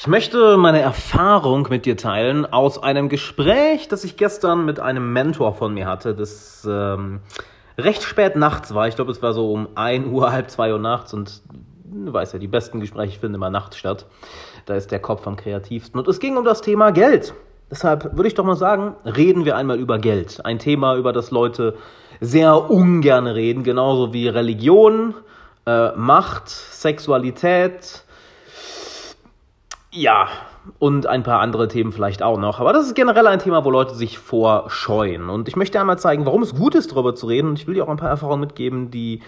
Ich möchte meine Erfahrung mit dir teilen aus einem Gespräch, das ich gestern mit einem Mentor von mir hatte, das ähm, recht spät nachts war. Ich glaube, es war so um 1 Uhr, halb 2 Uhr nachts und du weißt ja, die besten Gespräche finden immer nachts statt. Da ist der Kopf am kreativsten. Und es ging um das Thema Geld. Deshalb würde ich doch mal sagen, reden wir einmal über Geld. Ein Thema, über das Leute sehr ungern reden, genauso wie Religion, äh, Macht, Sexualität, ja, und ein paar andere Themen vielleicht auch noch. Aber das ist generell ein Thema, wo Leute sich vorscheuen. Und ich möchte einmal zeigen, warum es gut ist, darüber zu reden. Und ich will dir auch ein paar Erfahrungen mitgeben, die,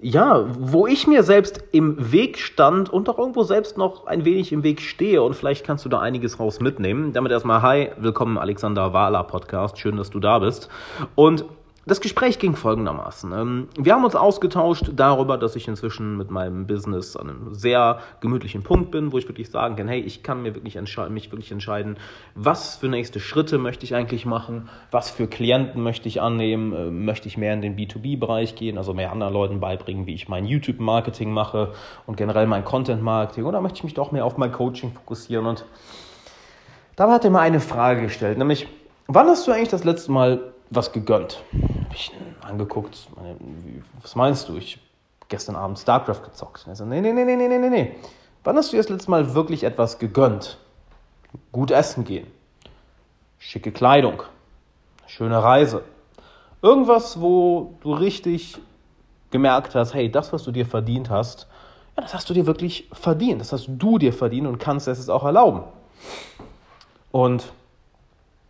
ja, wo ich mir selbst im Weg stand und auch irgendwo selbst noch ein wenig im Weg stehe. Und vielleicht kannst du da einiges raus mitnehmen. Damit erstmal, hi, willkommen Alexander Wahler Podcast. Schön, dass du da bist. Und das Gespräch ging folgendermaßen. Ähm, wir haben uns ausgetauscht darüber, dass ich inzwischen mit meinem Business an einem sehr gemütlichen Punkt bin, wo ich wirklich sagen kann, hey, ich kann mir wirklich mich wirklich entscheiden, was für nächste Schritte möchte ich eigentlich machen, was für Klienten möchte ich annehmen, äh, möchte ich mehr in den B2B-Bereich gehen, also mehr anderen Leuten beibringen, wie ich mein YouTube-Marketing mache und generell mein Content-Marketing oder möchte ich mich doch mehr auf mein Coaching fokussieren und da hat er mir eine Frage gestellt, nämlich, wann hast du eigentlich das letzte Mal was gegönnt. Ich angeguckt, was meinst du? Ich habe gestern Abend StarCraft gezockt. Er so, nee, nee, nee, nee, nee, nee, nee. Wann hast du das letzte Mal wirklich etwas gegönnt? Gut essen gehen, schicke Kleidung, schöne Reise. Irgendwas, wo du richtig gemerkt hast, hey, das, was du dir verdient hast, ja, das hast du dir wirklich verdient. Das hast du dir verdient und kannst es auch erlauben. Und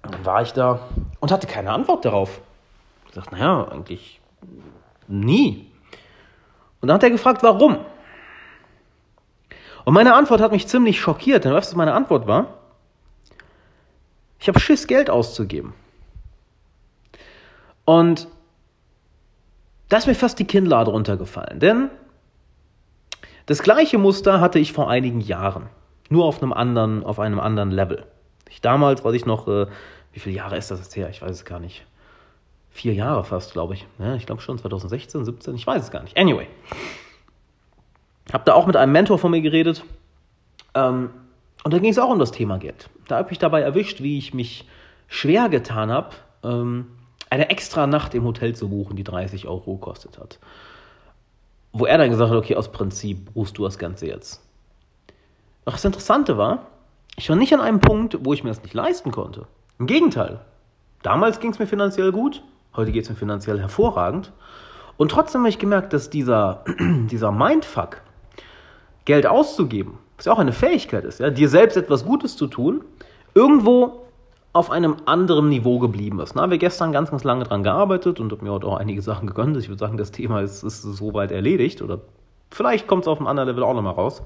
dann war ich da und hatte keine Antwort darauf. Dachte, naja, eigentlich nie. Und dann hat er gefragt, warum? Und meine Antwort hat mich ziemlich schockiert, denn weißt du, meine Antwort war? Ich habe Schiss, Geld auszugeben. Und da ist mir fast die Kinnlade runtergefallen, denn das gleiche Muster hatte ich vor einigen Jahren, nur auf einem anderen, auf einem anderen Level. Ich damals, weiß ich noch, äh, wie viele Jahre ist das jetzt her? Ich weiß es gar nicht. Vier Jahre fast, glaube ich. Ja, ich glaube schon 2016, 17, ich weiß es gar nicht. Anyway. Habe da auch mit einem Mentor von mir geredet. Ähm, und da ging es auch um das Thema Geld. Da habe ich dabei erwischt, wie ich mich schwer getan habe, ähm, eine extra Nacht im Hotel zu buchen, die 30 Euro gekostet hat. Wo er dann gesagt hat, okay, aus Prinzip buchst du das Ganze jetzt. Doch das Interessante war, ich war nicht an einem Punkt, wo ich mir das nicht leisten konnte. Im Gegenteil. Damals ging es mir finanziell gut, heute geht es mir finanziell hervorragend. Und trotzdem habe ich gemerkt, dass dieser, dieser Mindfuck, Geld auszugeben, was ja auch eine Fähigkeit ist, ja, dir selbst etwas Gutes zu tun, irgendwo auf einem anderen Niveau geblieben ist. Da haben wir gestern ganz, ganz lange dran gearbeitet und habe mir heute auch einige Sachen gegönnt. Ich würde sagen, das Thema ist, ist soweit erledigt oder vielleicht kommt es auf einem anderen Level auch nochmal raus.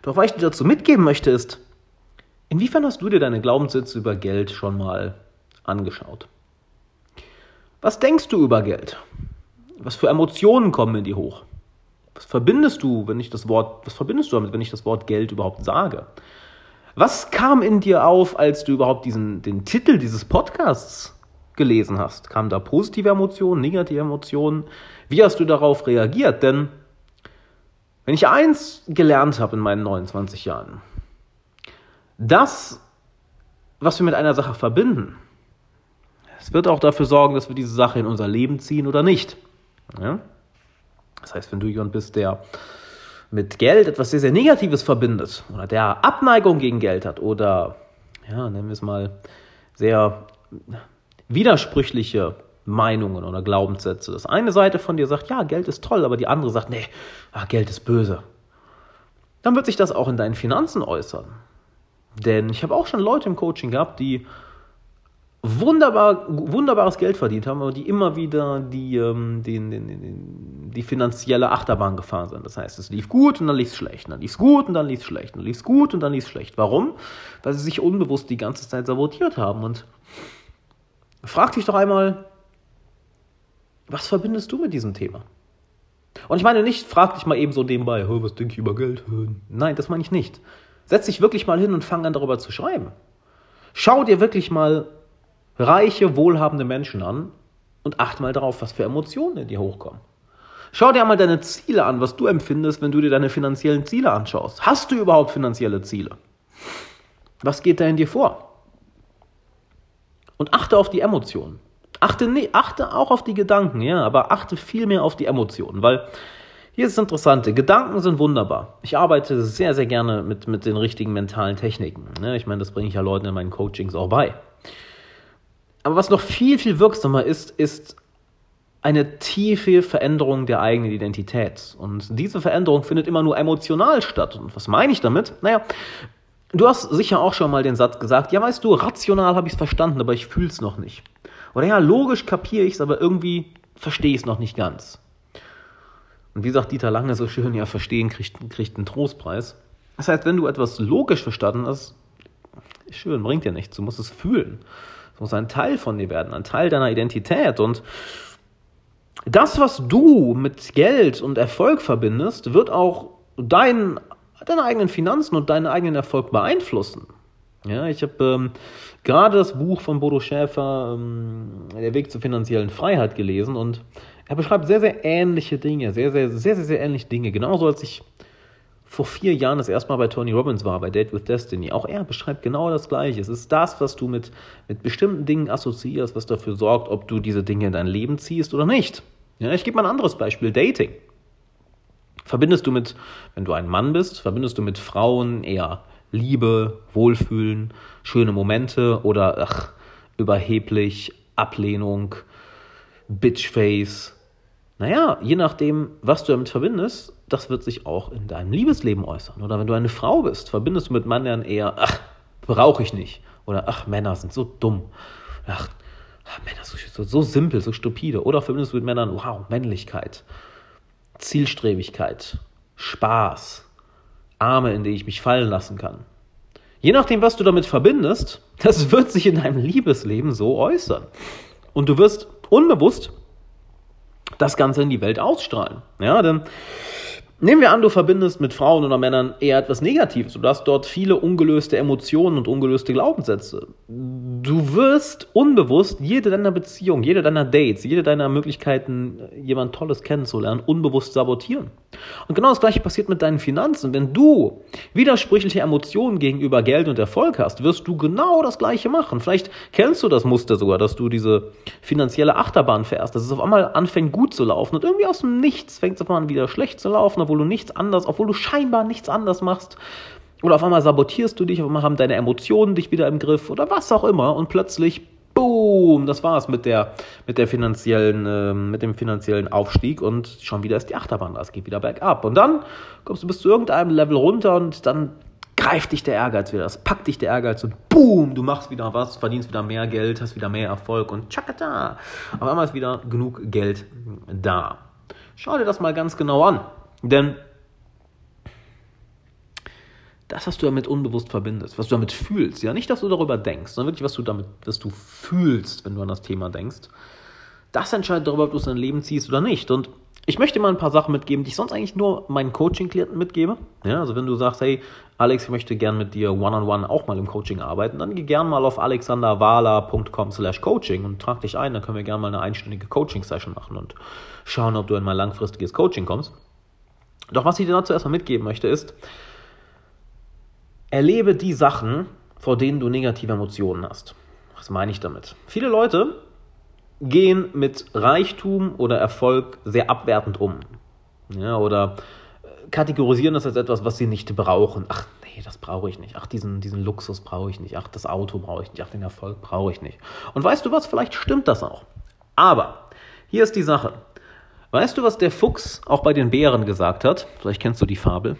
Doch was ich dir dazu mitgeben möchte, ist, Inwiefern hast du dir deine Glaubenssätze über Geld schon mal angeschaut? Was denkst du über Geld? Was für Emotionen kommen in dir hoch? Was verbindest du, wenn ich das Wort, was verbindest du damit, wenn ich das Wort Geld überhaupt sage? Was kam in dir auf, als du überhaupt diesen, den Titel dieses Podcasts gelesen hast? Kamen da positive Emotionen, negative Emotionen? Wie hast du darauf reagiert? Denn wenn ich eins gelernt habe in meinen 29 Jahren, das, was wir mit einer Sache verbinden, es wird auch dafür sorgen, dass wir diese Sache in unser Leben ziehen oder nicht. Ja? Das heißt, wenn du jemand bist, der mit Geld etwas sehr, sehr Negatives verbindet oder der Abneigung gegen Geld hat oder, ja, nennen wir es mal, sehr widersprüchliche Meinungen oder Glaubenssätze. Das eine Seite von dir sagt, ja, Geld ist toll, aber die andere sagt, nee, ach, Geld ist böse. Dann wird sich das auch in deinen Finanzen äußern. Denn ich habe auch schon Leute im Coaching gehabt, die wunderbar, wunderbares Geld verdient haben, aber die immer wieder die, ähm, die, die, die, finanzielle Achterbahn gefahren sind. Das heißt, es lief gut und dann lief es schlecht, dann lief es gut und dann lief es schlecht, dann lief es gut und dann lief es schlecht. Warum? Weil sie sich unbewusst die ganze Zeit sabotiert haben. Und frag dich doch einmal, was verbindest du mit diesem Thema? Und ich meine nicht, frag dich mal eben so nebenbei, was denke ich über Geld? Nein, das meine ich nicht. Setz dich wirklich mal hin und fang an darüber zu schreiben. Schau dir wirklich mal reiche, wohlhabende Menschen an und achte mal darauf, was für Emotionen in dir hochkommen. Schau dir mal deine Ziele an, was du empfindest, wenn du dir deine finanziellen Ziele anschaust. Hast du überhaupt finanzielle Ziele? Was geht da in dir vor? Und achte auf die Emotionen. Achte, nee, achte auch auf die Gedanken, ja, aber achte viel mehr auf die Emotionen, weil hier ist das Interessante. Gedanken sind wunderbar. Ich arbeite sehr, sehr gerne mit, mit den richtigen mentalen Techniken. Ne? Ich meine, das bringe ich ja Leuten in meinen Coachings auch bei. Aber was noch viel, viel wirksamer ist, ist eine tiefe Veränderung der eigenen Identität. Und diese Veränderung findet immer nur emotional statt. Und was meine ich damit? Naja, du hast sicher auch schon mal den Satz gesagt, ja weißt du, rational habe ich es verstanden, aber ich fühle es noch nicht. Oder ja, logisch kapiere ich es, aber irgendwie verstehe ich es noch nicht ganz. Und wie sagt Dieter Lange so schön, ja, verstehen kriegt, kriegt einen Trostpreis. Das heißt, wenn du etwas logisch verstanden hast, schön, bringt dir nichts. Du musst es fühlen. Muss ein Teil von dir werden, ein Teil deiner Identität. Und das, was du mit Geld und Erfolg verbindest, wird auch dein, deine eigenen Finanzen und deinen eigenen Erfolg beeinflussen. Ja, ich habe ähm, gerade das Buch von Bodo Schäfer, ähm, Der Weg zur finanziellen Freiheit, gelesen und er beschreibt sehr, sehr ähnliche Dinge, sehr, sehr, sehr, sehr, sehr ähnliche Dinge. Genauso als ich vor vier Jahren das erste Mal bei Tony Robbins war, bei Date with Destiny. Auch er beschreibt genau das Gleiche. Es ist das, was du mit, mit bestimmten Dingen assoziierst, was dafür sorgt, ob du diese Dinge in dein Leben ziehst oder nicht. Ja, ich gebe mal ein anderes Beispiel. Dating. Verbindest du mit, wenn du ein Mann bist, verbindest du mit Frauen eher Liebe, Wohlfühlen, schöne Momente oder ach, überheblich, Ablehnung, Bitchface. Naja, je nachdem, was du damit verbindest, das wird sich auch in deinem Liebesleben äußern. Oder wenn du eine Frau bist, verbindest du mit Männern eher, ach, brauche ich nicht. Oder ach, Männer sind so dumm. Ach, Männer sind so, so simpel, so stupide. Oder verbindest du mit Männern, wow, Männlichkeit, Zielstrebigkeit, Spaß, Arme, in die ich mich fallen lassen kann. Je nachdem, was du damit verbindest, das wird sich in deinem Liebesleben so äußern. Und du wirst unbewusst das Ganze in die Welt ausstrahlen. Ja, denn Nehmen wir an, du verbindest mit Frauen oder Männern eher etwas Negatives. Du hast dort viele ungelöste Emotionen und ungelöste Glaubenssätze. Du wirst unbewusst jede deiner Beziehungen, jede deiner Dates, jede deiner Möglichkeiten, jemand Tolles kennenzulernen, unbewusst sabotieren. Und genau das gleiche passiert mit deinen Finanzen. Wenn du widersprüchliche Emotionen gegenüber Geld und Erfolg hast, wirst du genau das gleiche machen. Vielleicht kennst du das Muster sogar, dass du diese finanzielle Achterbahn fährst, dass es auf einmal anfängt gut zu laufen und irgendwie aus dem Nichts fängt es auf einmal wieder schlecht zu laufen, obwohl du nichts anders, obwohl du scheinbar nichts anders machst. Oder auf einmal sabotierst du dich, auf einmal haben deine Emotionen dich wieder im Griff oder was auch immer und plötzlich, boom, das war's mit der, mit der finanziellen, äh, mit dem finanziellen Aufstieg und schon wieder ist die Achterbahn, es geht wieder bergab. Und dann kommst du bis zu irgendeinem Level runter und dann greift dich der Ehrgeiz wieder, das packt dich der Ehrgeiz und boom, du machst wieder was, verdienst wieder mehr Geld, hast wieder mehr Erfolg und tschakata, auf einmal ist wieder genug Geld da. Schau dir das mal ganz genau an. Denn das, was du damit unbewusst verbindest, was du damit fühlst, ja, nicht, dass du darüber denkst, sondern wirklich, was du damit, was du fühlst, wenn du an das Thema denkst, das entscheidet darüber, ob du es in dein Leben ziehst oder nicht. Und ich möchte mal ein paar Sachen mitgeben, die ich sonst eigentlich nur meinen Coaching-Klienten mitgebe. Ja, also wenn du sagst, hey, Alex, ich möchte gerne mit dir one-on-one -on -one auch mal im Coaching arbeiten, dann geh gerne mal auf alexanderwala.com slash coaching und trag dich ein, dann können wir gerne mal eine einstündige Coaching-Session machen und schauen, ob du in mein langfristiges Coaching kommst. Doch was ich dir dazu erstmal mitgeben möchte, ist, erlebe die Sachen, vor denen du negative Emotionen hast. Was meine ich damit? Viele Leute gehen mit Reichtum oder Erfolg sehr abwertend um. Ja, oder kategorisieren das als etwas, was sie nicht brauchen. Ach, nee, das brauche ich nicht. Ach, diesen, diesen Luxus brauche ich nicht. Ach, das Auto brauche ich nicht. Ach, den Erfolg brauche ich nicht. Und weißt du was? Vielleicht stimmt das auch. Aber hier ist die Sache. Weißt du, was der Fuchs auch bei den Bären gesagt hat? Vielleicht kennst du die Fabel.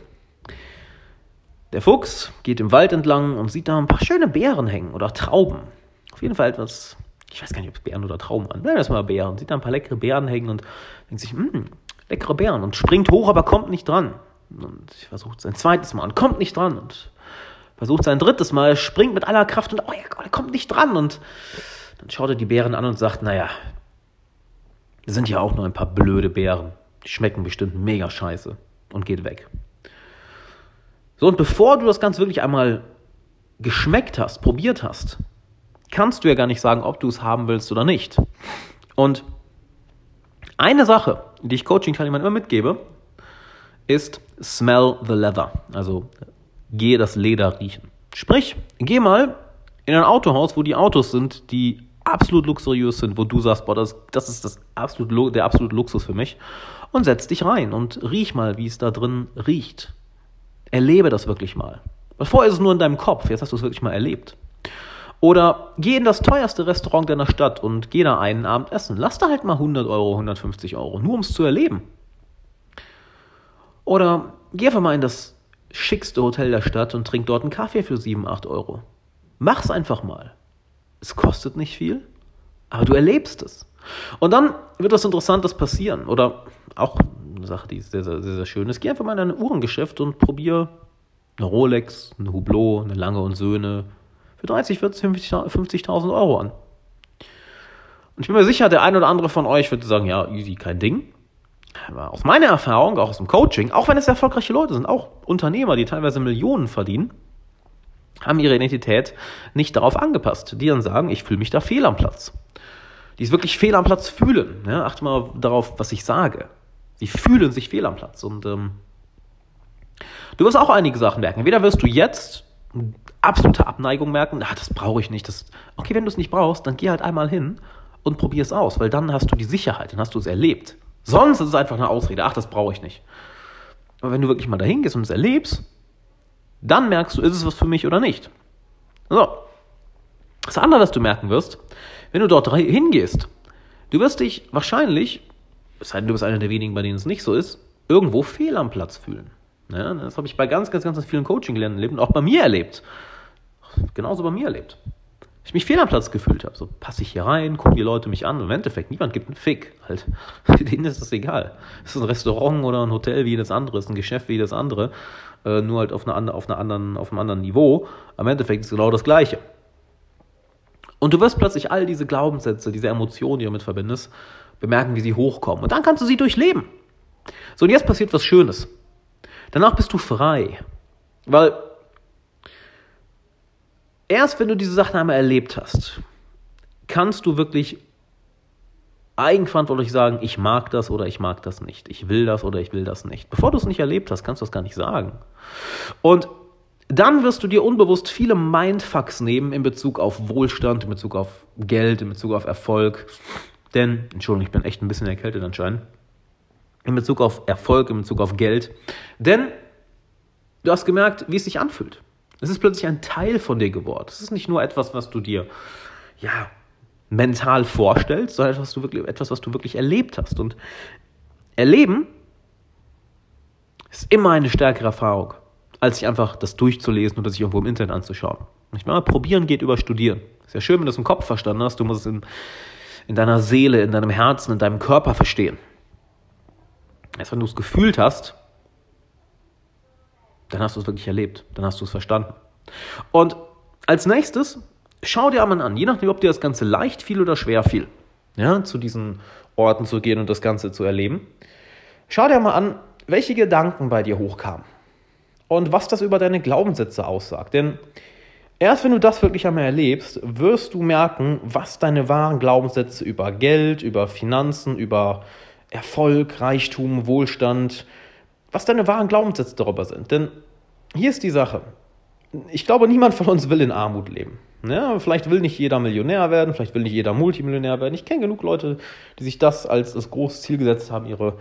Der Fuchs geht im Wald entlang und sieht da ein paar schöne Beeren hängen oder Trauben. Auf jeden Fall etwas, ich weiß gar nicht, ob es Beeren oder Trauben waren. Nein, das mal Beeren. Sieht da ein paar leckere Beeren hängen und denkt sich, hm, leckere Beeren und springt hoch, aber kommt nicht dran. Und versucht sein zweites Mal und kommt nicht dran und versucht sein drittes Mal, springt mit aller Kraft und oh, er kommt nicht dran und dann schaut er die Beeren an und sagt, naja, sind ja auch nur ein paar blöde Beeren. Die schmecken bestimmt mega scheiße und geht weg. So, und bevor du das Ganze wirklich einmal geschmeckt hast, probiert hast, kannst du ja gar nicht sagen, ob du es haben willst oder nicht. Und eine Sache, die ich Coaching-Teilnehmern immer mitgebe, ist smell the leather. Also gehe das Leder riechen. Sprich, geh mal in ein Autohaus, wo die Autos sind, die absolut luxuriös sind, wo du sagst, boah, das, das ist das absolut, der absolute Luxus für mich. Und setz dich rein und riech mal, wie es da drin riecht. Erlebe das wirklich mal. Vorher ist es nur in deinem Kopf, jetzt hast du es wirklich mal erlebt. Oder geh in das teuerste Restaurant deiner Stadt und geh da einen Abend essen. Lass da halt mal 100 Euro, 150 Euro, nur um es zu erleben. Oder geh einfach mal in das schickste Hotel der Stadt und trink dort einen Kaffee für 7, 8 Euro. Mach's einfach mal. Es kostet nicht viel, aber du erlebst es. Und dann wird was Interessantes passieren. Oder auch eine Sache, die sehr, sehr, sehr, sehr schön ist. Geh einfach mal in ein Uhrengeschäft und probier eine Rolex, eine Hublot, eine Lange und Söhne für 30, 40, 50.000 Euro an. Und ich bin mir sicher, der ein oder andere von euch würde sagen, ja, easy, kein Ding. Aber aus meiner Erfahrung, auch aus dem Coaching, auch wenn es erfolgreiche Leute sind, auch Unternehmer, die teilweise Millionen verdienen, haben ihre Identität nicht darauf angepasst. Die dann sagen, ich fühle mich da fehl am Platz. Die es wirklich fehl am Platz fühlen. Ja, achte mal darauf, was ich sage. Sie fühlen sich fehl am Platz. Und ähm, du wirst auch einige Sachen merken. Entweder wirst du jetzt absolute Abneigung merken, ah, das brauche ich nicht. Das, okay, wenn du es nicht brauchst, dann geh halt einmal hin und probier es aus, weil dann hast du die Sicherheit, dann hast du es erlebt. Sonst ist es einfach eine Ausrede, ach, das brauche ich nicht. Aber wenn du wirklich mal dahin gehst und es erlebst, dann merkst du, ist es was für mich oder nicht. So. Das andere, was du merken wirst, wenn du dort hingehst, du wirst dich wahrscheinlich, es sei denn, du bist einer der wenigen, bei denen es nicht so ist, irgendwo fehl am Platz fühlen. Ja, das habe ich bei ganz, ganz, ganz vielen Coaching-Klienten erlebt und auch bei mir erlebt. Genauso bei mir erlebt. Ich mich fehl am Platz gefühlt habe. So passe ich hier rein, gucken die Leute mich an im Endeffekt, niemand gibt einen Fick. Halt. Denen ist das egal. Es ist ein Restaurant oder ein Hotel wie jedes andere, es ist ein Geschäft wie jedes andere, äh, nur halt auf, eine, auf, einer anderen, auf einem anderen Niveau. Am Endeffekt ist es genau das Gleiche. Und du wirst plötzlich all diese Glaubenssätze, diese Emotionen, die du damit verbindest, bemerken, wie sie hochkommen. Und dann kannst du sie durchleben. So, und jetzt passiert was Schönes. Danach bist du frei. Weil erst wenn du diese Sachen einmal erlebt hast, kannst du wirklich eigenverantwortlich sagen, ich mag das oder ich mag das nicht. Ich will das oder ich will das nicht. Bevor du es nicht erlebt hast, kannst du das gar nicht sagen. Und dann wirst du dir unbewusst viele Mindfucks nehmen in Bezug auf Wohlstand, in Bezug auf Geld, in Bezug auf Erfolg. Denn, Entschuldigung, ich bin echt ein bisschen erkältet anscheinend. In Bezug auf Erfolg, in Bezug auf Geld. Denn du hast gemerkt, wie es sich anfühlt. Es ist plötzlich ein Teil von dir geworden. Es ist nicht nur etwas, was du dir, ja, mental vorstellst, sondern etwas, was du wirklich, etwas, was du wirklich erlebt hast. Und erleben ist immer eine stärkere Erfahrung, als sich einfach das durchzulesen oder sich irgendwo im Internet anzuschauen. Ich meine, probieren geht über studieren. Ist ja schön, wenn du es im Kopf verstanden hast, du musst es in, in deiner Seele, in deinem Herzen, in deinem Körper verstehen. Erst wenn du es gefühlt hast, dann hast du es wirklich erlebt, dann hast du es verstanden. Und als nächstes, schau dir einmal an, je nachdem, ob dir das Ganze leicht fiel oder schwer fiel, ja, zu diesen Orten zu gehen und das Ganze zu erleben. Schau dir mal an, welche Gedanken bei dir hochkamen und was das über deine Glaubenssätze aussagt. Denn erst wenn du das wirklich einmal erlebst, wirst du merken, was deine wahren Glaubenssätze über Geld, über Finanzen, über Erfolg, Reichtum, Wohlstand, was deine wahren Glaubenssätze darüber sind. Denn hier ist die Sache. Ich glaube, niemand von uns will in Armut leben. Ja, vielleicht will nicht jeder Millionär werden, vielleicht will nicht jeder Multimillionär werden. Ich kenne genug Leute, die sich das als das große Ziel gesetzt haben, ihre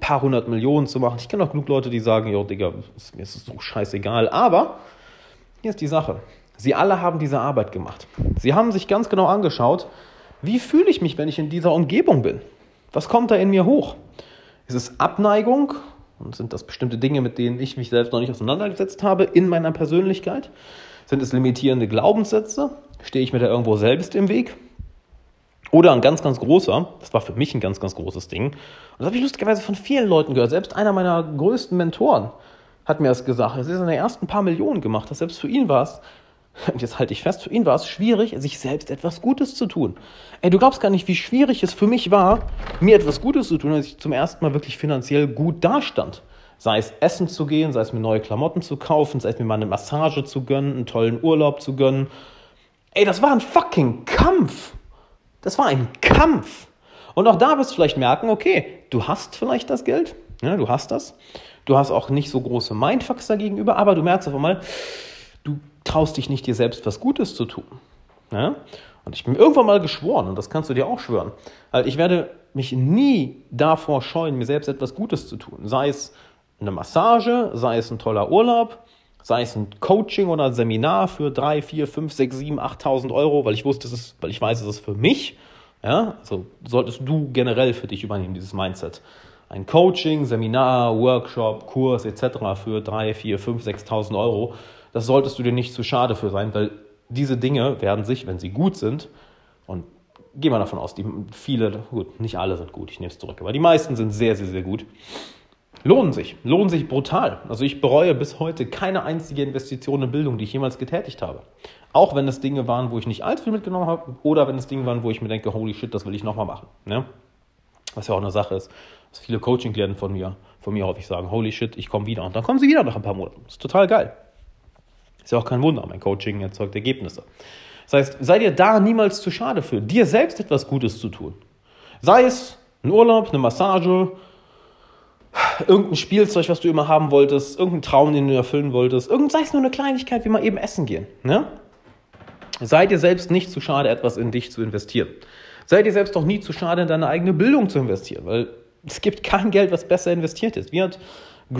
paar hundert Millionen zu machen. Ich kenne auch genug Leute, die sagen, jo, Digga, mir ist es so scheißegal. Aber hier ist die Sache. Sie alle haben diese Arbeit gemacht. Sie haben sich ganz genau angeschaut, wie fühle ich mich, wenn ich in dieser Umgebung bin? Was kommt da in mir hoch? Ist es Abneigung und sind das bestimmte Dinge, mit denen ich mich selbst noch nicht auseinandergesetzt habe in meiner Persönlichkeit? Sind es limitierende Glaubenssätze? Stehe ich mir da irgendwo selbst im Weg? Oder ein ganz, ganz großer, das war für mich ein ganz, ganz großes Ding, und das habe ich lustigerweise von vielen Leuten gehört. Selbst einer meiner größten Mentoren hat mir das gesagt. Er hat seine ersten paar Millionen gemacht. Das selbst für ihn war es, und jetzt halte ich fest, für ihn war es schwierig, sich selbst etwas Gutes zu tun. Ey, du glaubst gar nicht, wie schwierig es für mich war, mir etwas Gutes zu tun, als ich zum ersten Mal wirklich finanziell gut dastand. Sei es essen zu gehen, sei es mir neue Klamotten zu kaufen, sei es mir mal eine Massage zu gönnen, einen tollen Urlaub zu gönnen. Ey, das war ein fucking Kampf. Das war ein Kampf. Und auch da wirst du vielleicht merken, okay, du hast vielleicht das Geld, ja, du hast das. Du hast auch nicht so große Mindfucks dagegenüber, aber du merkst auf einmal, traust dich nicht, dir selbst was Gutes zu tun. Ja? Und ich bin irgendwann mal geschworen, und das kannst du dir auch schwören, also ich werde mich nie davor scheuen, mir selbst etwas Gutes zu tun. Sei es eine Massage, sei es ein toller Urlaub, sei es ein Coaching oder ein Seminar für drei, vier, fünf, sechs, sieben, achttausend Euro, weil ich wusste, es ist, weil ich weiß, es ist für mich. Ja, also solltest du generell für dich übernehmen, dieses Mindset. Ein Coaching, Seminar, Workshop, Kurs etc. für drei, vier, fünf, sechstausend Euro, das solltest du dir nicht zu schade für sein, weil diese Dinge werden sich, wenn sie gut sind, und gehen wir davon aus, die viele, gut, nicht alle sind gut, ich nehme es zurück, aber die meisten sind sehr, sehr, sehr gut, lohnen sich, lohnen sich brutal. Also ich bereue bis heute keine einzige Investition in Bildung, die ich jemals getätigt habe. Auch wenn es Dinge waren, wo ich nicht allzu viel mitgenommen habe, oder wenn es Dinge waren, wo ich mir denke, holy shit, das will ich nochmal machen. Ne? Was ja auch eine Sache ist, dass viele Coaching-Klienten von mir, von mir häufig sagen, holy shit, ich komme wieder. Und dann kommen sie wieder nach ein paar Monaten. Das ist total geil. Ist ja auch kein Wunder, mein Coaching erzeugt Ergebnisse. Das heißt, sei dir da niemals zu schade für, dir selbst etwas Gutes zu tun. Sei es ein Urlaub, eine Massage, irgendein Spielzeug, was du immer haben wolltest, irgendein Traum, den du erfüllen wolltest, irgend, sei es nur eine Kleinigkeit, wie mal eben essen gehen. Ne? Sei dir selbst nicht zu schade, etwas in dich zu investieren. Sei dir selbst auch nie zu schade, in deine eigene Bildung zu investieren, weil es gibt kein Geld, was besser investiert ist. Wie hat,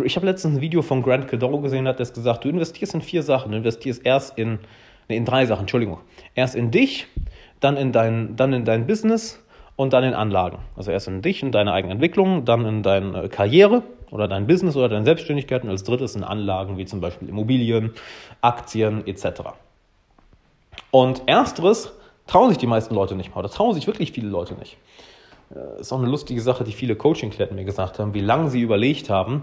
ich habe letztens ein Video von Grant Cardone gesehen, hat das gesagt, du investierst in vier Sachen. Du investierst erst in, nee, in drei Sachen, Entschuldigung. Erst in dich, dann in dein, dann in dein Business und dann in Anlagen. Also erst in dich und deine eigene Entwicklung, dann in deine Karriere oder dein Business oder deine Selbstständigkeit und als drittes in Anlagen wie zum Beispiel Immobilien, Aktien etc. Und ersteres trauen sich die meisten Leute nicht mal oder trauen sich wirklich viele Leute nicht. Äh, ist auch eine lustige Sache, die viele Coaching-Klienten mir gesagt haben, wie lange sie überlegt haben,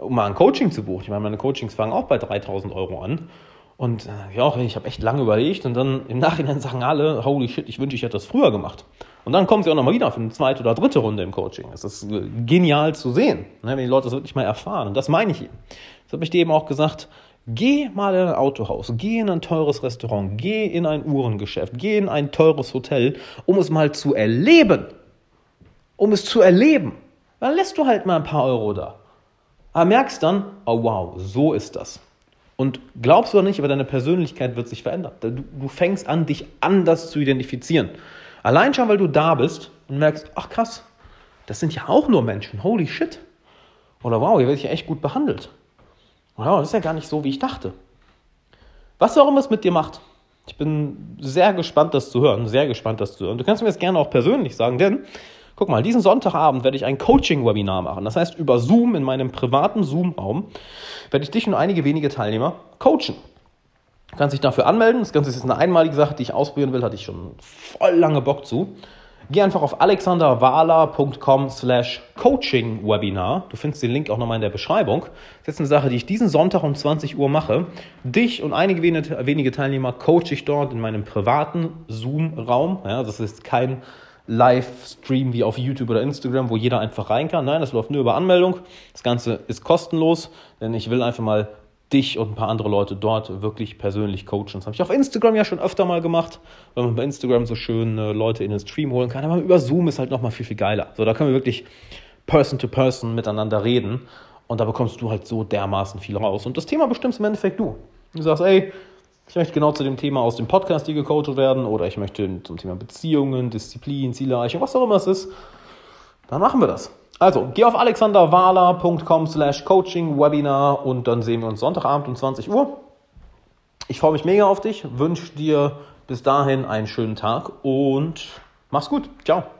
um mal ein Coaching zu buchen. Ich meine, meine Coachings fangen auch bei 3000 Euro an. Und äh, ja, ich habe echt lange überlegt und dann im Nachhinein sagen alle, holy shit, ich wünsche, ich hätte das früher gemacht. Und dann kommen sie auch nochmal wieder für eine zweite oder dritte Runde im Coaching. Das ist äh, genial zu sehen, ne, wenn die Leute das wirklich mal erfahren. Und das meine ich eben. Das habe ich dir eben auch gesagt. Geh mal in ein Autohaus, geh in ein teures Restaurant, geh in ein Uhrengeschäft, geh in ein teures Hotel, um es mal zu erleben. Um es zu erleben. Dann lässt du halt mal ein paar Euro da. Aber merkst dann, oh wow, so ist das. Und glaubst du oder nicht, aber deine Persönlichkeit wird sich verändern. Du, du fängst an, dich anders zu identifizieren. Allein schon, weil du da bist und merkst, ach krass, das sind ja auch nur Menschen. Holy shit. Oder wow, hier werde ich ja echt gut behandelt. Wow, das ist ja gar nicht so, wie ich dachte. Was auch immer es mit dir macht. Ich bin sehr gespannt, das zu hören. Sehr gespannt, das zu hören. Du kannst mir das gerne auch persönlich sagen, denn guck mal, diesen Sonntagabend werde ich ein Coaching-Webinar machen. Das heißt, über Zoom, in meinem privaten Zoom-Raum, werde ich dich und einige wenige Teilnehmer coachen. Du kannst dich dafür anmelden. Das Ganze ist eine einmalige Sache, die ich ausprobieren will. Hatte ich schon voll lange Bock zu. Geh einfach auf alexanderwala.com slash coaching-webinar. Du findest den Link auch nochmal in der Beschreibung. Das ist jetzt eine Sache, die ich diesen Sonntag um 20 Uhr mache. Dich und einige wenige Teilnehmer coache ich dort in meinem privaten Zoom-Raum. Ja, das ist kein Livestream wie auf YouTube oder Instagram, wo jeder einfach rein kann. Nein, das läuft nur über Anmeldung. Das Ganze ist kostenlos, denn ich will einfach mal dich und ein paar andere Leute dort wirklich persönlich coachen. Das habe ich auf Instagram ja schon öfter mal gemacht, weil man bei Instagram so schön äh, Leute in den Stream holen kann. Aber über Zoom ist halt nochmal viel, viel geiler. So, da können wir wirklich Person to Person miteinander reden und da bekommst du halt so dermaßen viel raus. Und das Thema bestimmst im Endeffekt du. Du sagst, ey, ich möchte genau zu dem Thema aus dem Podcast hier gecoacht werden oder ich möchte zum Thema Beziehungen, Disziplin, Zielerreichung, was auch immer es ist. Dann machen wir das. Also, geh auf alexanderwahler.com slash coaching Webinar und dann sehen wir uns Sonntagabend um 20 Uhr. Ich freue mich mega auf dich, wünsche dir bis dahin einen schönen Tag und mach's gut. Ciao.